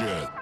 shit.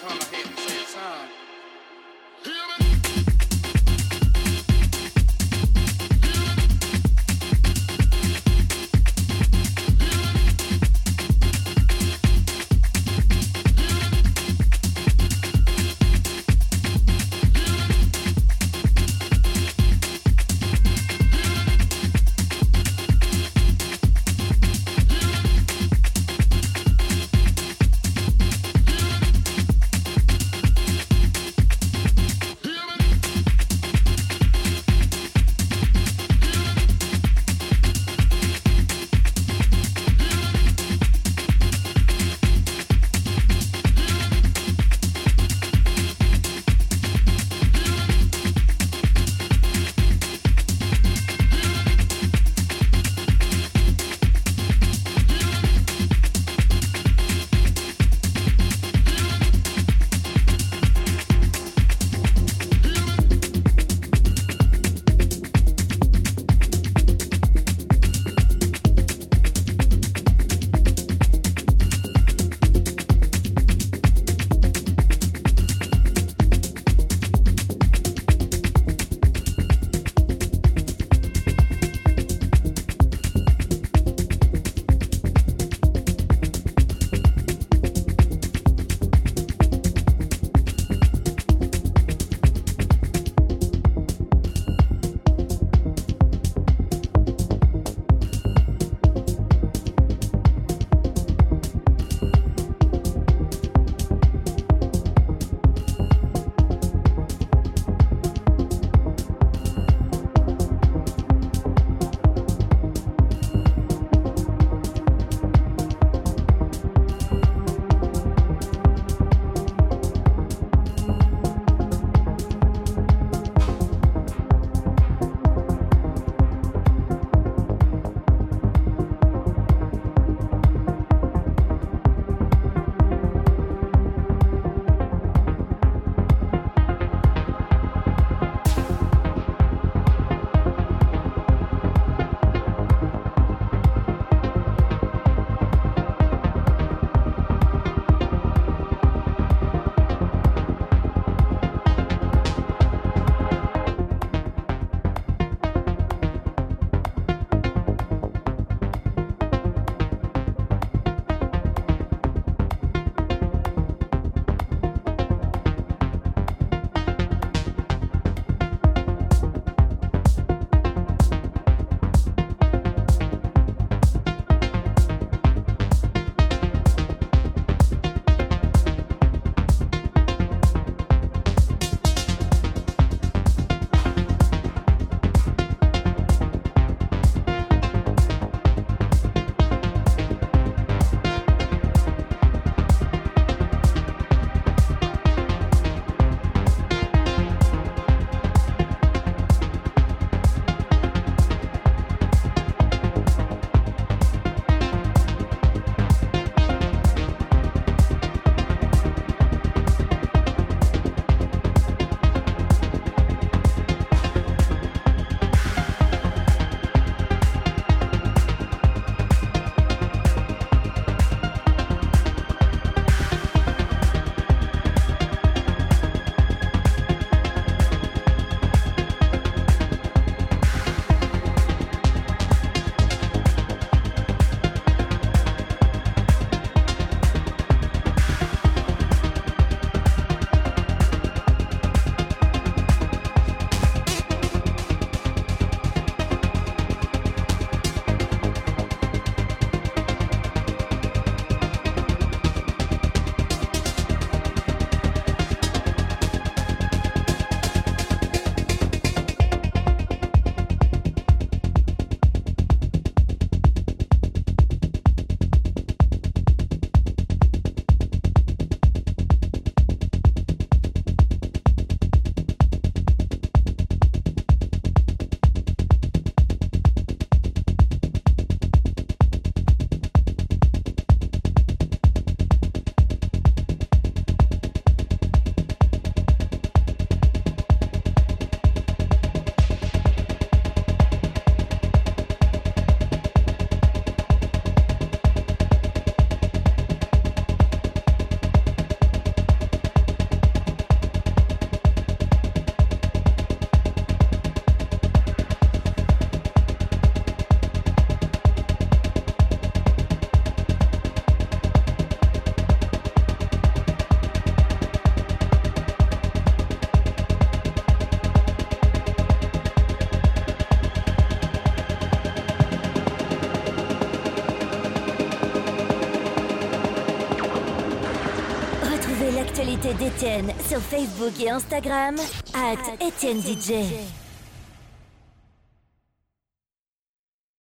time I had to say time. Sur Facebook et Instagram, at Étienne DJ.